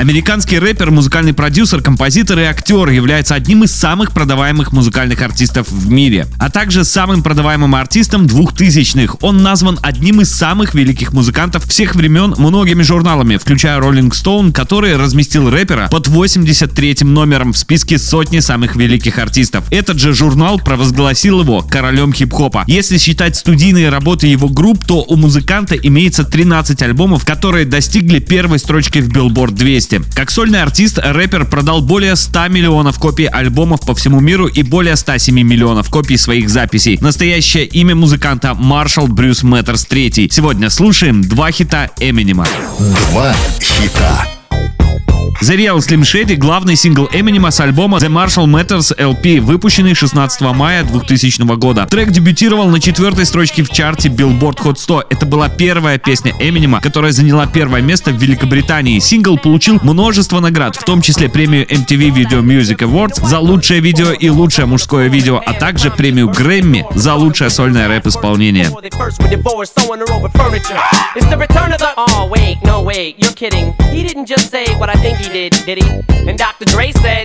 Американский рэпер, музыкальный продюсер, композитор и актер является одним из самых продаваемых музыкальных артистов в мире, а также самым продаваемым артистом двухтысячных. Он назван одним из самых великих музыкантов всех времен многими журналами, включая Rolling Stone, который разместил рэпера под 83-м номером в списке сотни самых великих артистов. Этот же журнал провозгласил его королем хип-хопа. Если считать студийные работы его групп, то у музыканта имеется 13 альбомов, которые достигли первой строчки в Billboard 200 месте. Как сольный артист, рэпер продал более 100 миллионов копий альбомов по всему миру и более 107 миллионов копий своих записей. Настоящее имя музыканта Маршал Брюс Мэттерс III. Сегодня слушаем два хита Эминема. Два хита. The Real Slim Shady — главный сингл Эминема с альбома The Marshall Matters LP, выпущенный 16 мая 2000 года. Трек дебютировал на четвертой строчке в чарте Billboard Hot 100. Это была первая песня Эминема, которая заняла первое место в Великобритании. Сингл получил множество наград, в том числе премию MTV Video Music Awards за лучшее видео и лучшее мужское видео, а также премию Грэмми за лучшее сольное рэп-исполнение. Wait, you're kidding. He didn't just say what I think he did, did he? And Dr. Dre said,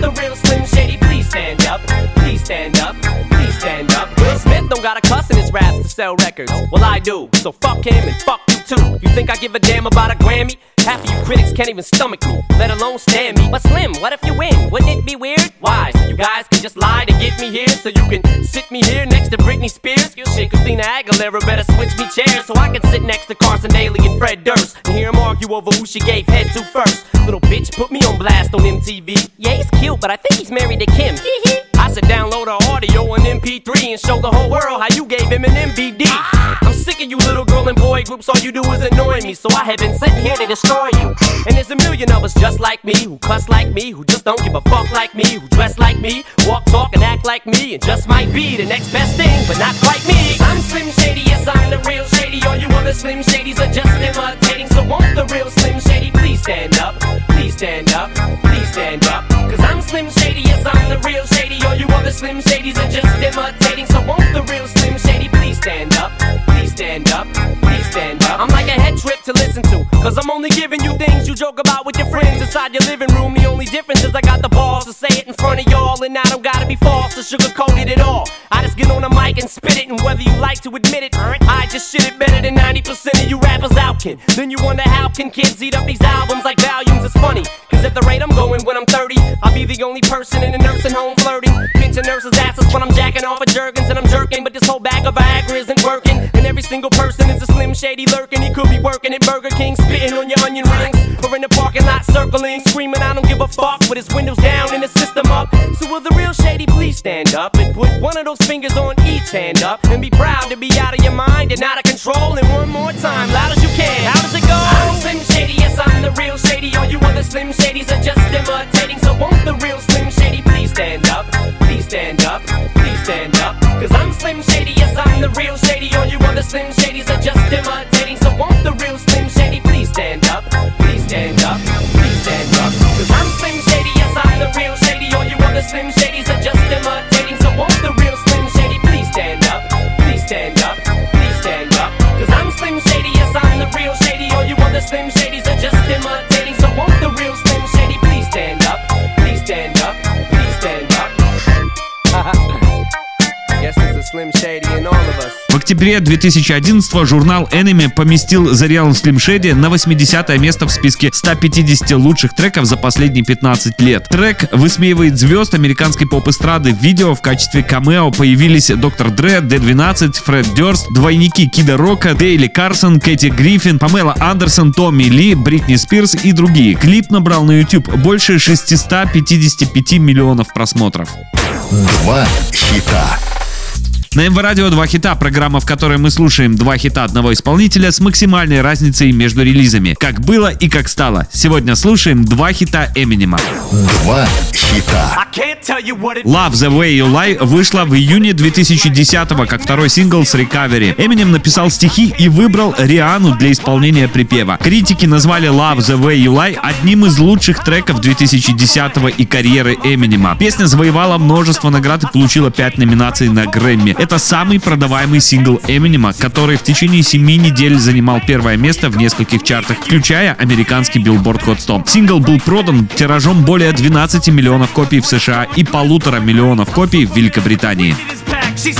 The real Slim Shady please stand up? Please stand up, please stand up. Will Smith don't got a cuss in his raps to sell records. Well, I do. So fuck him and fuck you too. You think I give a damn about a Grammy? Half of you critics can't even stomach me, let alone stand me. But Slim, what if you win? Wouldn't it be weird? Why? So you guys can just lie to get me here, so you can sit me here next to Britney Spears. Shit, Christina Aguilera better switch me chairs so I can sit next to Carson Daly and Fred Durst and argue over who she gave head to first. Little bitch put me on blast on MTV. Yeah, he's cute, but I think he's married to Kim. I said download our audio on MP3 and show the whole world how you gave Eminem VD. I'm sick of you little girl and boy groups, all you do is annoy me, so I have been sitting here to destroy you. And there's a million of us just like me, who cuss like me, who just don't give a fuck like me, who dress like me, walk, talk, and act like me, and just might be the next best thing, but not quite me. I'm Slim Shady, yes, I'm the real Shady. All you other Slim Shadys are just imitating, so won't the real Slim Shady please stand up? Please stand up, please stand up. Cause I'm Slim Shady, yes, I'm the real Shady. All you other Slim Shadys are just imitating, so won't the real Slim Shady please stand up? Please stand up, please stand up. I'm like a head trip to listen to, cause I'm only giving you things you joke about with your friends inside your living room. The only difference is I got the balls to say it in front of y'all, and I don't gotta be false or sugarcoat it at all. I just get on the mic and spit it, and whether you like to admit it, Just shit it better than 90% of you rappers out, kid. Then you wonder how can kids eat up these albums like volumes? It's funny, cause at the rate I'm going when I'm 30, I'll be the only person in a nursing home flirting. Pinching nurses' asses when I'm jacking off of Jergens and I'm jerking, but this whole bag of Viagra isn't working. And every single person is a slim shady lurking. He could be working at Burger King, spitting on your onion rings, or in the parking lot circling, screaming, I don't give a fuck, with his windows down and his system up. So will the real shady please stand up and put one of those fingers on each hand up and be proud to be out of your mind and out of control. And one more time, loud as you can. How does it go? I'm Slim Shady, yes, I'm the real shady. All you other Slim Shadys are just imitating. So won't the real Slim Shady please stand up? Please stand up, please stand up. Cause I'm Slim Shady, yes, I'm the real shady. All you other Slim Shadys are just imitating. Октябре 2011 журнал Enemy поместил The Real Slim Shady на 80 место в списке 150 лучших треков за последние 15 лет. Трек высмеивает звезд американской поп-эстрады. В видео в качестве камео появились Доктор Дре, D12, Фред Дёрст, двойники Кида Рока, Дейли Карсон, Кэти Гриффин, Памела Андерсон, Томми Ли, Бритни Спирс и другие. Клип набрал на YouTube больше 655 миллионов просмотров. Два хита. На МВ Радио два хита, программа, в которой мы слушаем два хита одного исполнителя с максимальной разницей между релизами. Как было и как стало. Сегодня слушаем два хита Эминема. Два хита. Love the Way You Lie вышла в июне 2010 как второй сингл с Recovery. Эминем написал стихи и выбрал Риану для исполнения припева. Критики назвали Love the Way You Lie одним из лучших треков 2010 и карьеры Эминема. Песня завоевала множество наград и получила 5 номинаций на Грэмми. Это самый продаваемый сингл Эминема, который в течение 7 недель занимал первое место в нескольких чартах, включая американский Billboard Hot 100. Сингл был продан тиражом более 12 миллионов копий в США и полутора миллионов копий в Великобритании. She's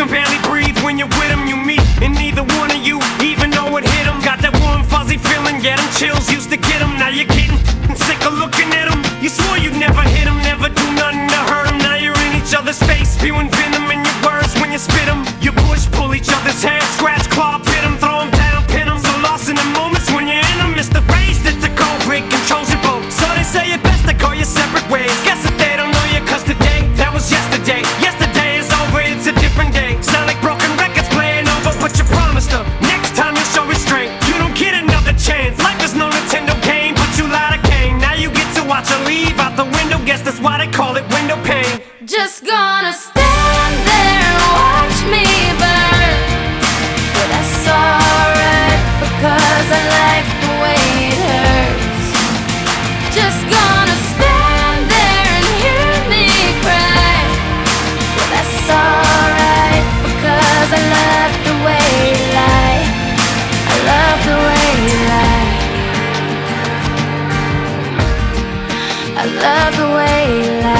can barely breathe when you're with them? You meet, and neither one of you even know it hit them. Got that warm, fuzzy feeling, yeah, them chills used to get them. Now you're getting sick of looking at them. You swore you'd never hit them, never do nothing to I love the way you lie.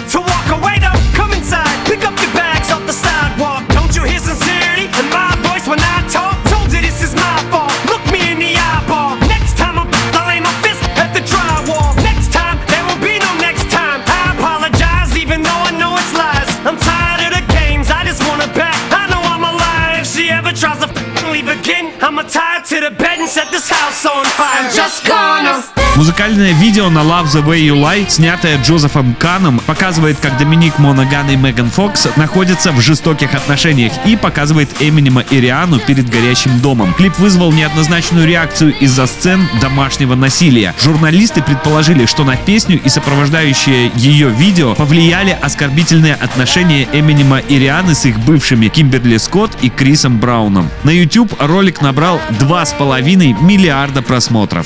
I'm just gonna. Музыкальное видео на Love the Way You Lie, снятое Джозефом Каном, показывает, как Доминик Монаган и Меган Фокс находятся в жестоких отношениях и показывает Эминема и Риану перед горящим домом. Клип вызвал неоднозначную реакцию из-за сцен домашнего насилия. Журналисты предположили, что на песню и сопровождающее ее видео повлияли оскорбительные отношения Эминема и Рианы с их бывшими Кимберли Скотт и Крисом Брауном. На YouTube ролик набрал 2,5 миллиарда просмотров.